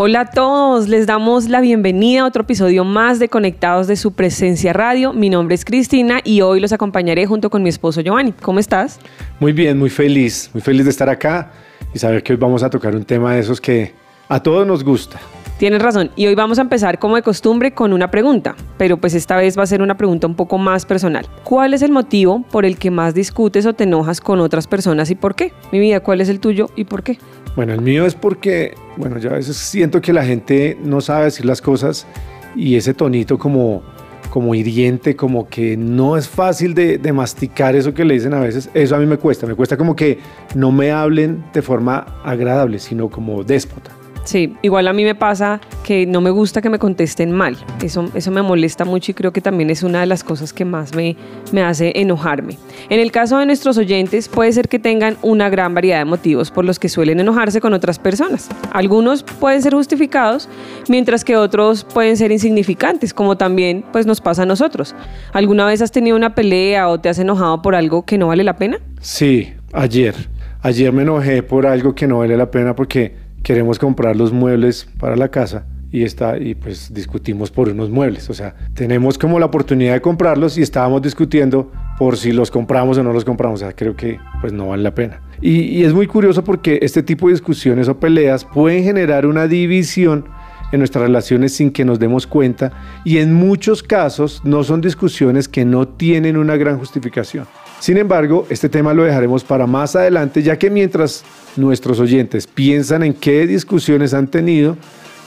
Hola a todos, les damos la bienvenida a otro episodio más de Conectados de su presencia radio. Mi nombre es Cristina y hoy los acompañaré junto con mi esposo Giovanni. ¿Cómo estás? Muy bien, muy feliz, muy feliz de estar acá y saber que hoy vamos a tocar un tema de esos que a todos nos gusta. Tienes razón. Y hoy vamos a empezar como de costumbre con una pregunta, pero pues esta vez va a ser una pregunta un poco más personal. ¿Cuál es el motivo por el que más discutes o te enojas con otras personas y por qué? Mi vida, ¿cuál es el tuyo y por qué? Bueno, el mío es porque, bueno, yo a veces siento que la gente no sabe decir las cosas y ese tonito como, como hiriente, como que no es fácil de, de masticar eso que le dicen a veces, eso a mí me cuesta, me cuesta como que no me hablen de forma agradable, sino como déspota. Sí, igual a mí me pasa que no me gusta que me contesten mal. Eso, eso me molesta mucho y creo que también es una de las cosas que más me, me hace enojarme. En el caso de nuestros oyentes, puede ser que tengan una gran variedad de motivos por los que suelen enojarse con otras personas. Algunos pueden ser justificados, mientras que otros pueden ser insignificantes, como también pues, nos pasa a nosotros. ¿Alguna vez has tenido una pelea o te has enojado por algo que no vale la pena? Sí, ayer. Ayer me enojé por algo que no vale la pena porque queremos comprar los muebles para la casa y está y pues discutimos por unos muebles, o sea, tenemos como la oportunidad de comprarlos y estábamos discutiendo por si los compramos o no los compramos, o sea, creo que pues no vale la pena. Y, y es muy curioso porque este tipo de discusiones o peleas pueden generar una división en nuestras relaciones sin que nos demos cuenta y en muchos casos no son discusiones que no tienen una gran justificación. Sin embargo, este tema lo dejaremos para más adelante, ya que mientras nuestros oyentes piensan en qué discusiones han tenido,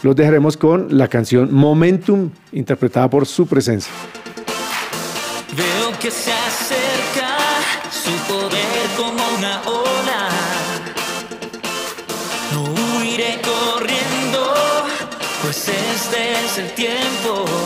los dejaremos con la canción Momentum, interpretada por su presencia. Veo que se acerca su poder como una ola. No huiré corriendo, pues este es el tiempo.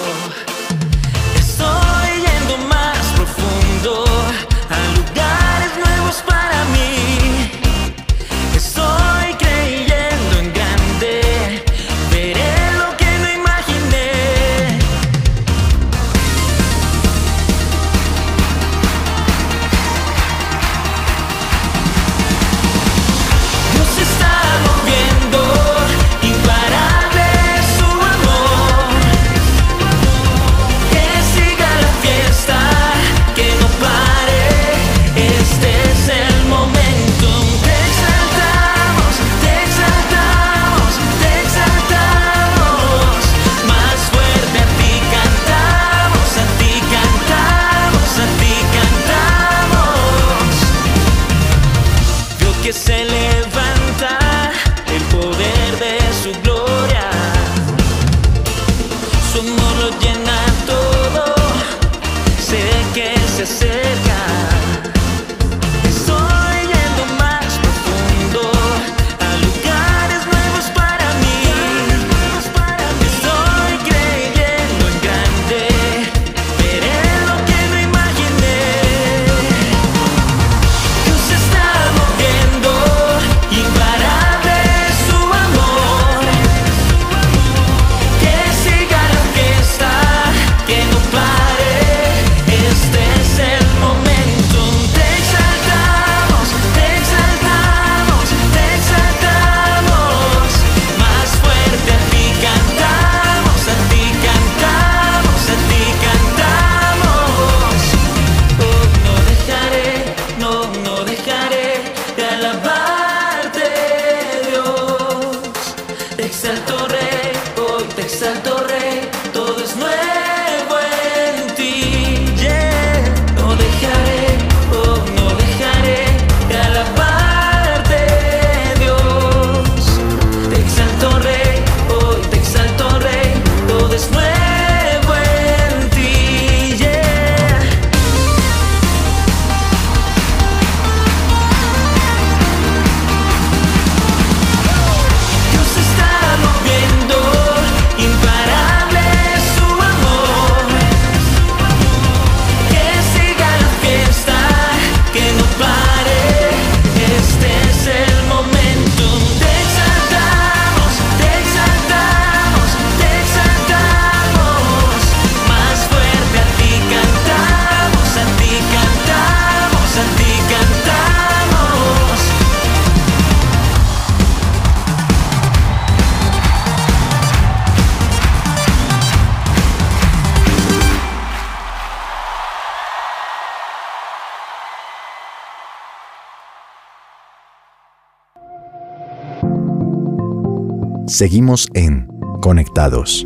Seguimos en Conectados.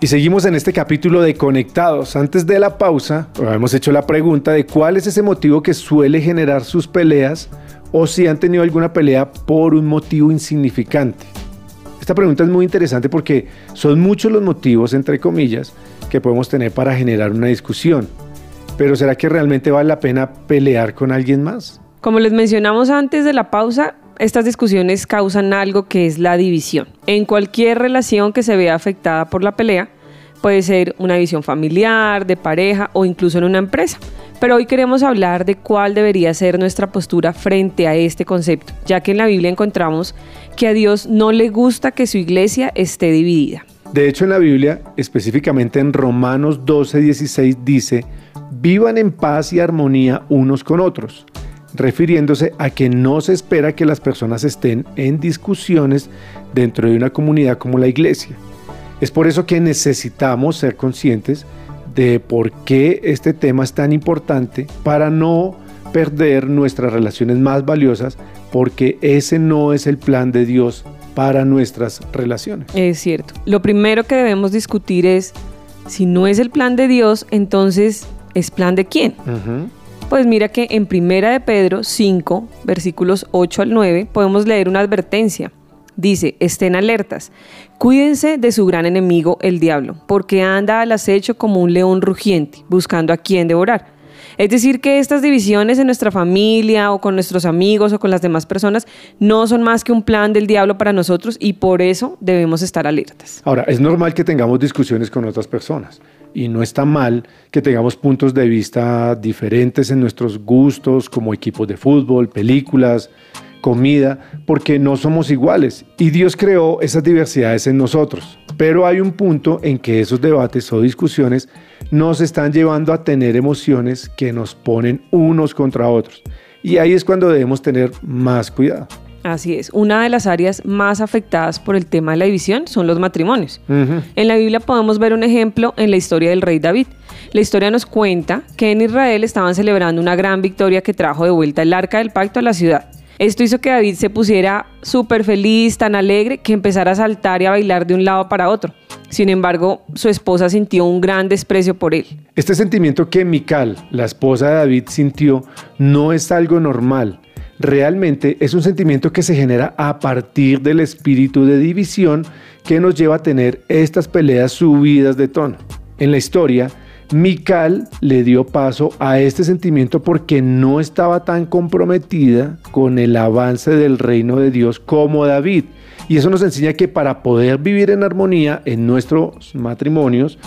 Y seguimos en este capítulo de Conectados. Antes de la pausa, hemos hecho la pregunta de cuál es ese motivo que suele generar sus peleas o si han tenido alguna pelea por un motivo insignificante. Esta pregunta es muy interesante porque son muchos los motivos, entre comillas, que podemos tener para generar una discusión. Pero ¿será que realmente vale la pena pelear con alguien más? Como les mencionamos antes de la pausa, estas discusiones causan algo que es la división. En cualquier relación que se vea afectada por la pelea, puede ser una división familiar, de pareja o incluso en una empresa. Pero hoy queremos hablar de cuál debería ser nuestra postura frente a este concepto, ya que en la Biblia encontramos que a Dios no le gusta que su iglesia esté dividida. De hecho, en la Biblia, específicamente en Romanos 12, 16, dice, vivan en paz y armonía unos con otros, refiriéndose a que no se espera que las personas estén en discusiones dentro de una comunidad como la iglesia. Es por eso que necesitamos ser conscientes de por qué este tema es tan importante para no perder nuestras relaciones más valiosas, porque ese no es el plan de Dios para nuestras relaciones. Es cierto. Lo primero que debemos discutir es, si no es el plan de Dios, entonces, ¿es plan de quién? Pues mira que en Primera de Pedro 5, versículos 8 al 9, podemos leer una advertencia. Dice, estén alertas, cuídense de su gran enemigo, el diablo, porque anda al acecho como un león rugiente, buscando a quien devorar. Es decir, que estas divisiones en nuestra familia o con nuestros amigos o con las demás personas no son más que un plan del diablo para nosotros y por eso debemos estar alertas. Ahora, es normal que tengamos discusiones con otras personas y no está mal que tengamos puntos de vista diferentes en nuestros gustos como equipos de fútbol, películas, comida, porque no somos iguales y Dios creó esas diversidades en nosotros. Pero hay un punto en que esos debates o discusiones nos están llevando a tener emociones que nos ponen unos contra otros. Y ahí es cuando debemos tener más cuidado. Así es, una de las áreas más afectadas por el tema de la división son los matrimonios. Ujú. En la Biblia podemos ver un ejemplo en la historia del rey David. La historia nos cuenta que en Israel estaban celebrando una gran victoria que trajo de vuelta el arca del pacto a la ciudad. Esto hizo que David se pusiera súper feliz, tan alegre, que empezara a saltar y a bailar de un lado para otro. Sin embargo, su esposa sintió un gran desprecio por él. Este sentimiento que Mical, la esposa de David, sintió no es algo normal. Realmente es un sentimiento que se genera a partir del espíritu de división que nos lleva a tener estas peleas subidas de tono. En la historia, Mical le dio paso a este sentimiento porque no estaba tan comprometida con el avance del reino de Dios como David. Y eso nos enseña que para poder vivir en armonía en nuestros matrimonios,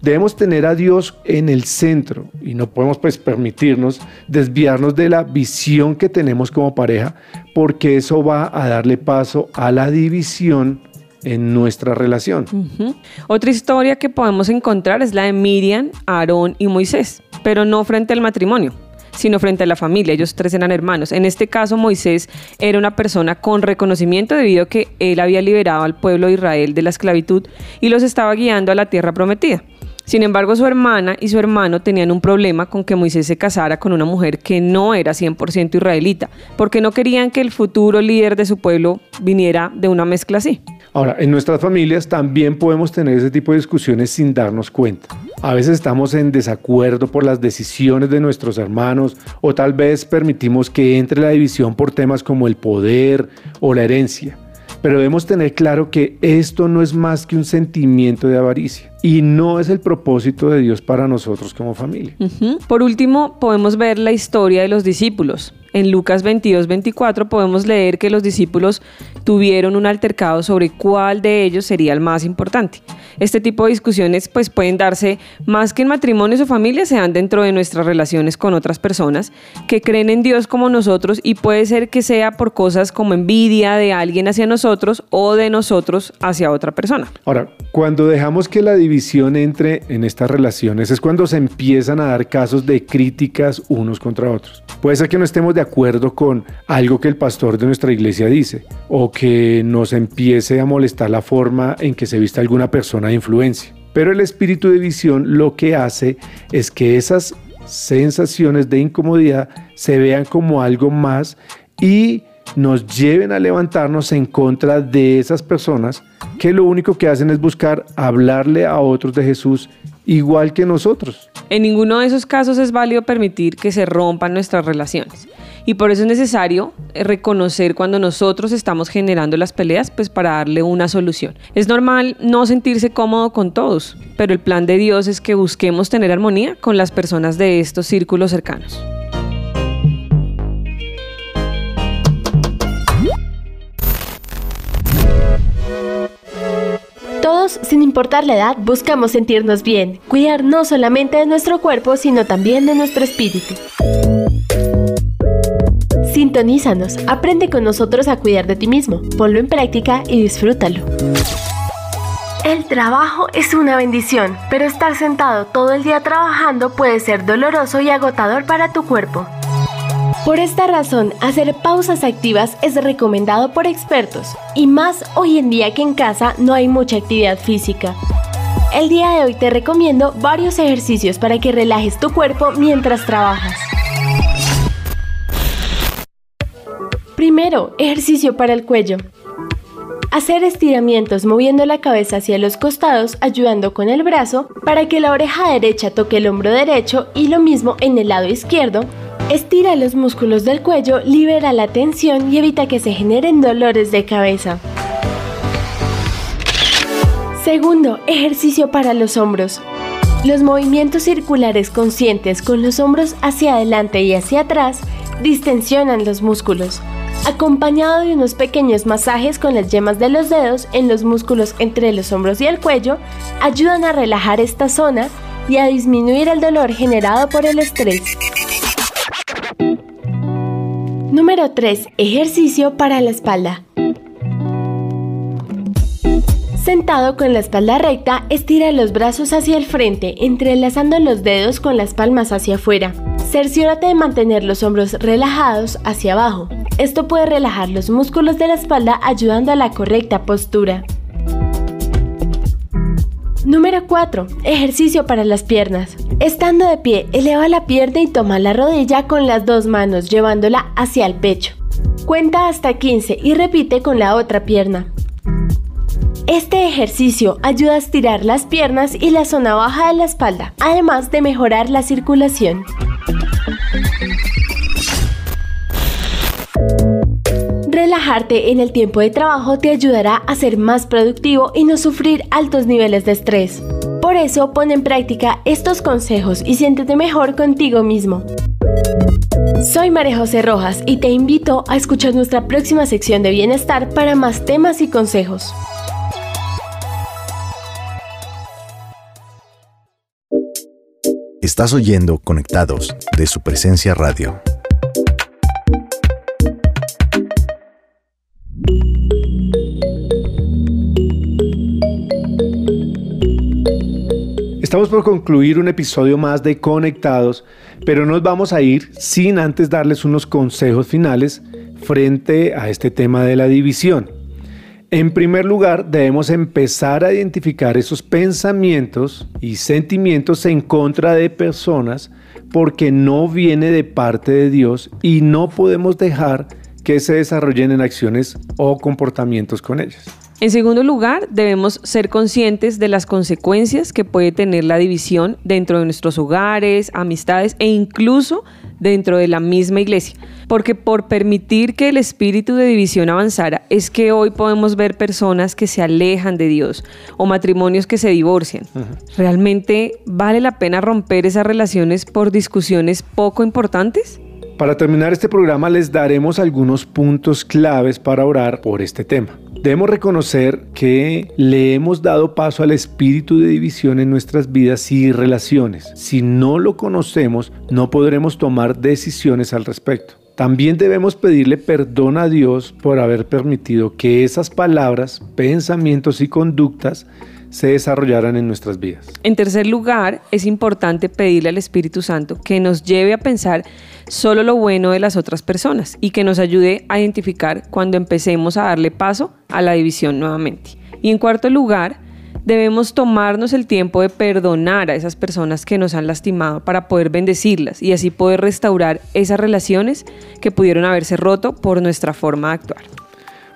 debemos tener a Dios en el centro y no podemos pues permitirnos desviarnos de la visión que tenemos como pareja porque eso va a darle paso a la división en nuestra relación. Otra historia que podemos encontrar es la de Miriam, Aarón y Moisés, pero no frente al matrimonio sino frente a la familia. Ellos tres eran hermanos. En este caso, Moisés era una persona con reconocimiento debido a que él había liberado al pueblo de Israel de la esclavitud y los estaba guiando a la tierra prometida. Sin embargo, su hermana y su hermano tenían un problema con que Moisés se casara con una mujer que no era 100% israelita, porque no querían que el futuro líder de su pueblo viniera de una mezcla así. Ahora, en nuestras familias también podemos tener ese tipo de discusiones sin darnos cuenta. A veces estamos en desacuerdo por las decisiones de nuestros hermanos o tal vez permitimos que entre la división por temas como el poder o la herencia. Pero debemos tener claro que esto no es más que un sentimiento de avaricia y no es el propósito de Dios para nosotros como familia. Ujú. Por último, podemos ver la historia de los discípulos. En Lucas 22, 24 podemos leer que los discípulos tuvieron un altercado sobre cuál de ellos sería el más importante. Este tipo de discusiones pues pueden darse más que en matrimonios o familias, se dan dentro de nuestras relaciones con otras personas que creen en Dios como nosotros y puede ser que sea por cosas como envidia de alguien hacia nosotros o de nosotros hacia otra persona. Ahora, cuando dejamos que la división entre en estas relaciones es cuando se empiezan a dar casos de críticas unos contra otros. Puede ser que no estemos de acuerdo con algo que el pastor de nuestra iglesia dice o que nos empiece a molestar la forma en que se viste alguna persona de influencia. Pero el espíritu de visión lo que hace es que esas sensaciones de incomodidad se vean como algo más y nos lleven a levantarnos en contra de esas personas que lo único que hacen es buscar hablarle a otros de Jesús igual que nosotros. En ninguno de esos casos es válido permitir que se rompan nuestras relaciones. Y por eso es necesario eh, reconocer cuando nosotros estamos generando las peleas, pues para darle una solución. Es normal no sentirse cómodo con todos, pero el plan de Dios es que busquemos tener armonía con las personas de estos círculos cercanos. Sin importar la edad, buscamos sentirnos bien, cuidar no solamente de nuestro cuerpo, sino también de nuestro espíritu. Sintonízanos, aprende con nosotros a cuidar de ti mismo, ponlo en práctica y disfrútalo. El trabajo es una bendición, pero estar sentado todo el día trabajando puede ser doloroso y agotador para tu cuerpo. Por esta razón, hacer pausas activas es recomendado por expertos, y más hoy en día que en casa no hay mucha actividad física. El día de hoy te recomiendo varios ejercicios para que relajes tu cuerpo mientras trabajas. Primero, ejercicio para el cuello. Hacer estiramientos moviendo la cabeza hacia los costados ayudando con el brazo para que la oreja derecha toque el hombro derecho y lo mismo en el lado izquierdo. Estira los músculos del cuello, libera la tensión y evita que se generen dolores de cabeza. Segundo, ejercicio para los hombros. Los movimientos circulares conscientes con los hombros hacia adelante y hacia atrás distensionan los músculos acompañado de unos pequeños masajes con las yemas de los dedos en los músculos entre los hombros y el cuello, ayudan a relajar esta zona y a disminuir el dolor generado por el estrés. Número 3. Ejercicio para la espalda. Sentado con la espalda recta, estira los brazos hacia el frente, entrelazando los dedos con las palmas hacia afuera. Cerciórate de mantener los hombros relajados hacia abajo. Esto puede relajar los músculos de la espalda ayudando a la correcta postura. Número 4. Ejercicio para las piernas. Estando de pie, eleva la pierna y toma la rodilla con las dos manos llevándola hacia el pecho. Cuenta hasta 15 y repite con la otra pierna. Este ejercicio ayuda a estirar las piernas y la zona baja de la espalda, además de mejorar la circulación. En el tiempo de trabajo te ayudará a ser más productivo y no sufrir altos niveles de estrés. Por eso pon en práctica estos consejos y siéntete mejor contigo mismo. Soy María José Rojas y te invito a escuchar nuestra próxima sección de bienestar para más temas y consejos. Estás oyendo Conectados de su presencia radio. Estamos por concluir un episodio más de Conectados, pero nos vamos a ir sin antes darles unos consejos finales frente a este tema de la división. En primer lugar, debemos empezar a identificar esos pensamientos y sentimientos en contra de personas porque no viene de parte de Dios y no podemos dejar que se desarrollen en acciones o comportamientos con ellas. En segundo lugar, debemos ser conscientes de las consecuencias que puede tener la división dentro de nuestros hogares, amistades e incluso dentro de la misma iglesia. Porque por permitir que el espíritu de división avanzara, es que hoy podemos ver personas que se alejan de Dios o matrimonios que se divorcian. ¿Realmente vale la pena romper esas relaciones por discusiones poco importantes? Para terminar este programa les daremos algunos puntos claves para orar por este tema. Debemos reconocer que le hemos dado paso al espíritu de división en nuestras vidas y relaciones. Si no lo conocemos, no podremos tomar decisiones al respecto. También debemos pedirle perdón a Dios por haber permitido que esas palabras, pensamientos y conductas se desarrollaran en nuestras vidas. En tercer lugar, es importante pedirle al Espíritu Santo que nos lleve a pensar solo lo bueno de las otras personas y que nos ayude a identificar cuando empecemos a darle paso a la división nuevamente. Y en cuarto lugar, debemos tomarnos el tiempo de perdonar a esas personas que nos han lastimado para poder bendecirlas y así poder restaurar esas relaciones que pudieron haberse roto por nuestra forma de actuar.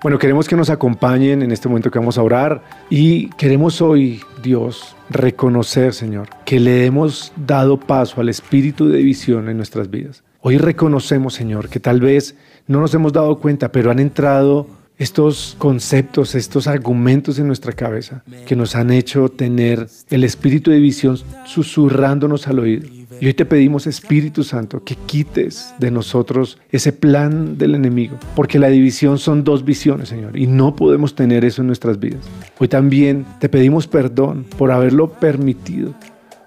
Bueno, queremos que nos acompañen en este momento que vamos a orar y queremos hoy, Dios, reconocer, Señor, que le hemos dado paso al espíritu de división en nuestras vidas. Hoy reconocemos, Señor, que tal vez no nos hemos dado cuenta, pero han entrado estos conceptos, estos argumentos en nuestra cabeza que nos han hecho tener el espíritu de división susurrándonos al oído. Y hoy te pedimos, Espíritu Santo, que quites de nosotros ese plan del enemigo, porque la división son dos visiones, Señor, y no podemos tener eso en nuestras vidas. Hoy también te pedimos perdón por haberlo permitido,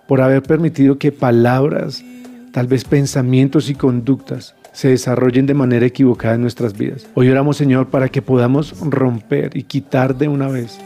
por haber permitido que palabras, tal vez pensamientos y conductas se desarrollen de manera equivocada en nuestras vidas. Hoy oramos, Señor, para que podamos romper y quitar de una vez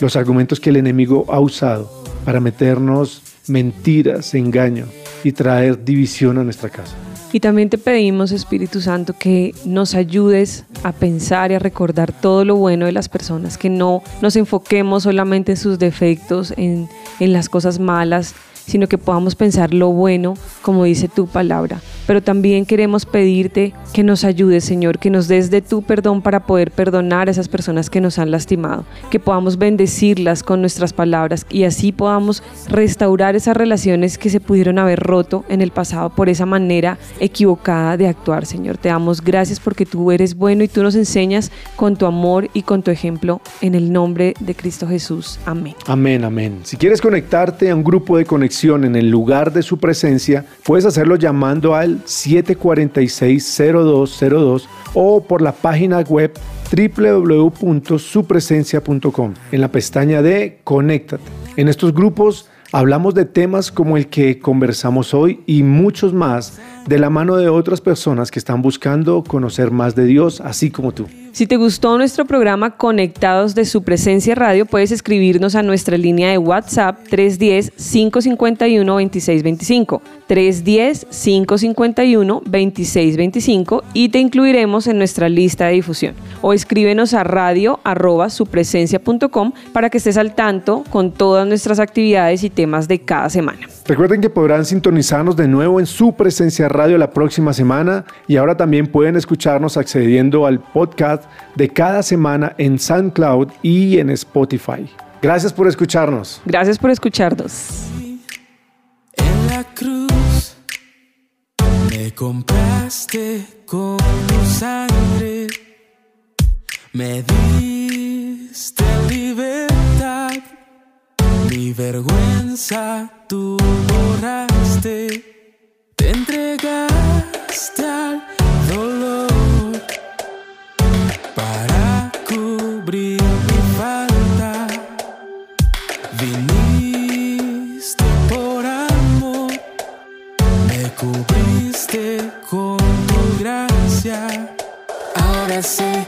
los argumentos que el enemigo ha usado para meternos mentiras, engaño y traer división a nuestra casa. Y también te pedimos, Espíritu Santo, que nos ayudes a pensar y a recordar todo lo bueno de las personas, que no nos enfoquemos solamente en sus defectos, en, en las cosas malas, sino que podamos pensar lo bueno, como dice tu palabra. Pero también queremos pedirte que nos ayudes, Señor, que nos des de tu perdón para poder perdonar a esas personas que nos han lastimado, que podamos bendecirlas con nuestras palabras y así podamos restaurar esas relaciones que se pudieron haber roto en el pasado por esa manera equivocada de actuar, Señor. Te damos gracias porque tú eres bueno y tú nos enseñas con tu amor y con tu ejemplo en el nombre de Cristo Jesús. Amén. Amén, amén. Si quieres conectarte a un grupo de conexión en el lugar de su presencia, puedes hacerlo llamando al 746-0202 o por la página web www.supresencia.com en la pestaña de Conéctate. En estos grupos hablamos de temas como el que conversamos hoy y muchos más de la mano de otras personas que están buscando conocer más de Dios, así como tú. Si te gustó nuestro programa Conectados de su presencia radio, puedes escribirnos a nuestra línea de WhatsApp 310-551-2625. 310-551-2625 y te incluiremos en nuestra lista de difusión. O escríbenos a radio arroba supresencia.com para que estés al tanto con todas nuestras actividades y temas de cada semana. Recuerden que podrán sintonizarnos de nuevo en su presencia radio la próxima semana y ahora también pueden escucharnos accediendo al podcast de cada semana en SoundCloud y en Spotify. Gracias por escucharnos. Gracias por escucharnos. En la cruz me compraste con tu sangre, me diste libertad, mi vergüenza tú borraste, te entregaste al para cubrir mi falta. Viniste por amor, me cubriste con tu gracia. Ahora sé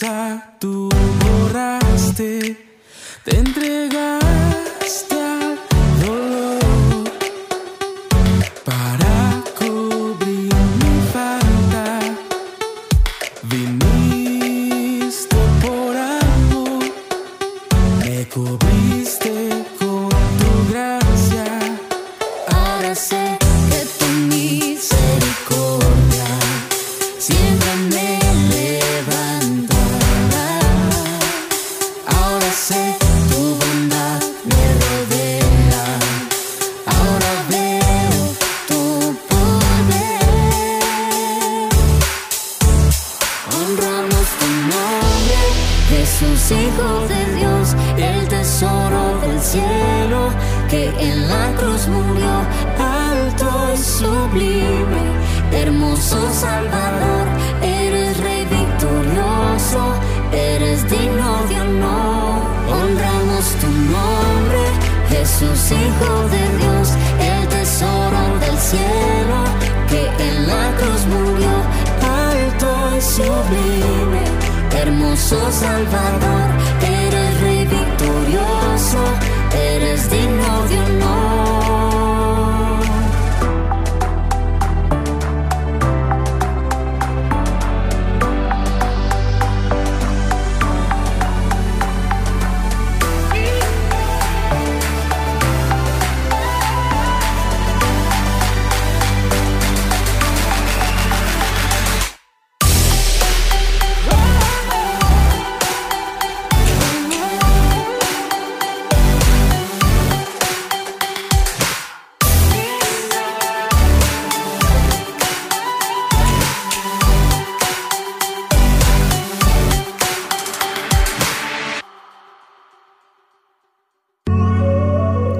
vergüenza tú borraste, te entregaste cielo, que en la cruz murió alto y sublime. Hermoso Salvador, eres Rey victorioso, eres digno de honor. Honramos tu nombre, Jesús, Hijo de Dios, el tesoro del cielo, que en la cruz murió alto y sublime. Hermoso Salvador, eres Rey victorioso, eres digno de honor.